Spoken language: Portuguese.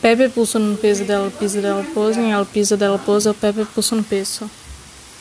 Pepe puso un peso del piso del pozo y al piso del o Pepe puso no peso.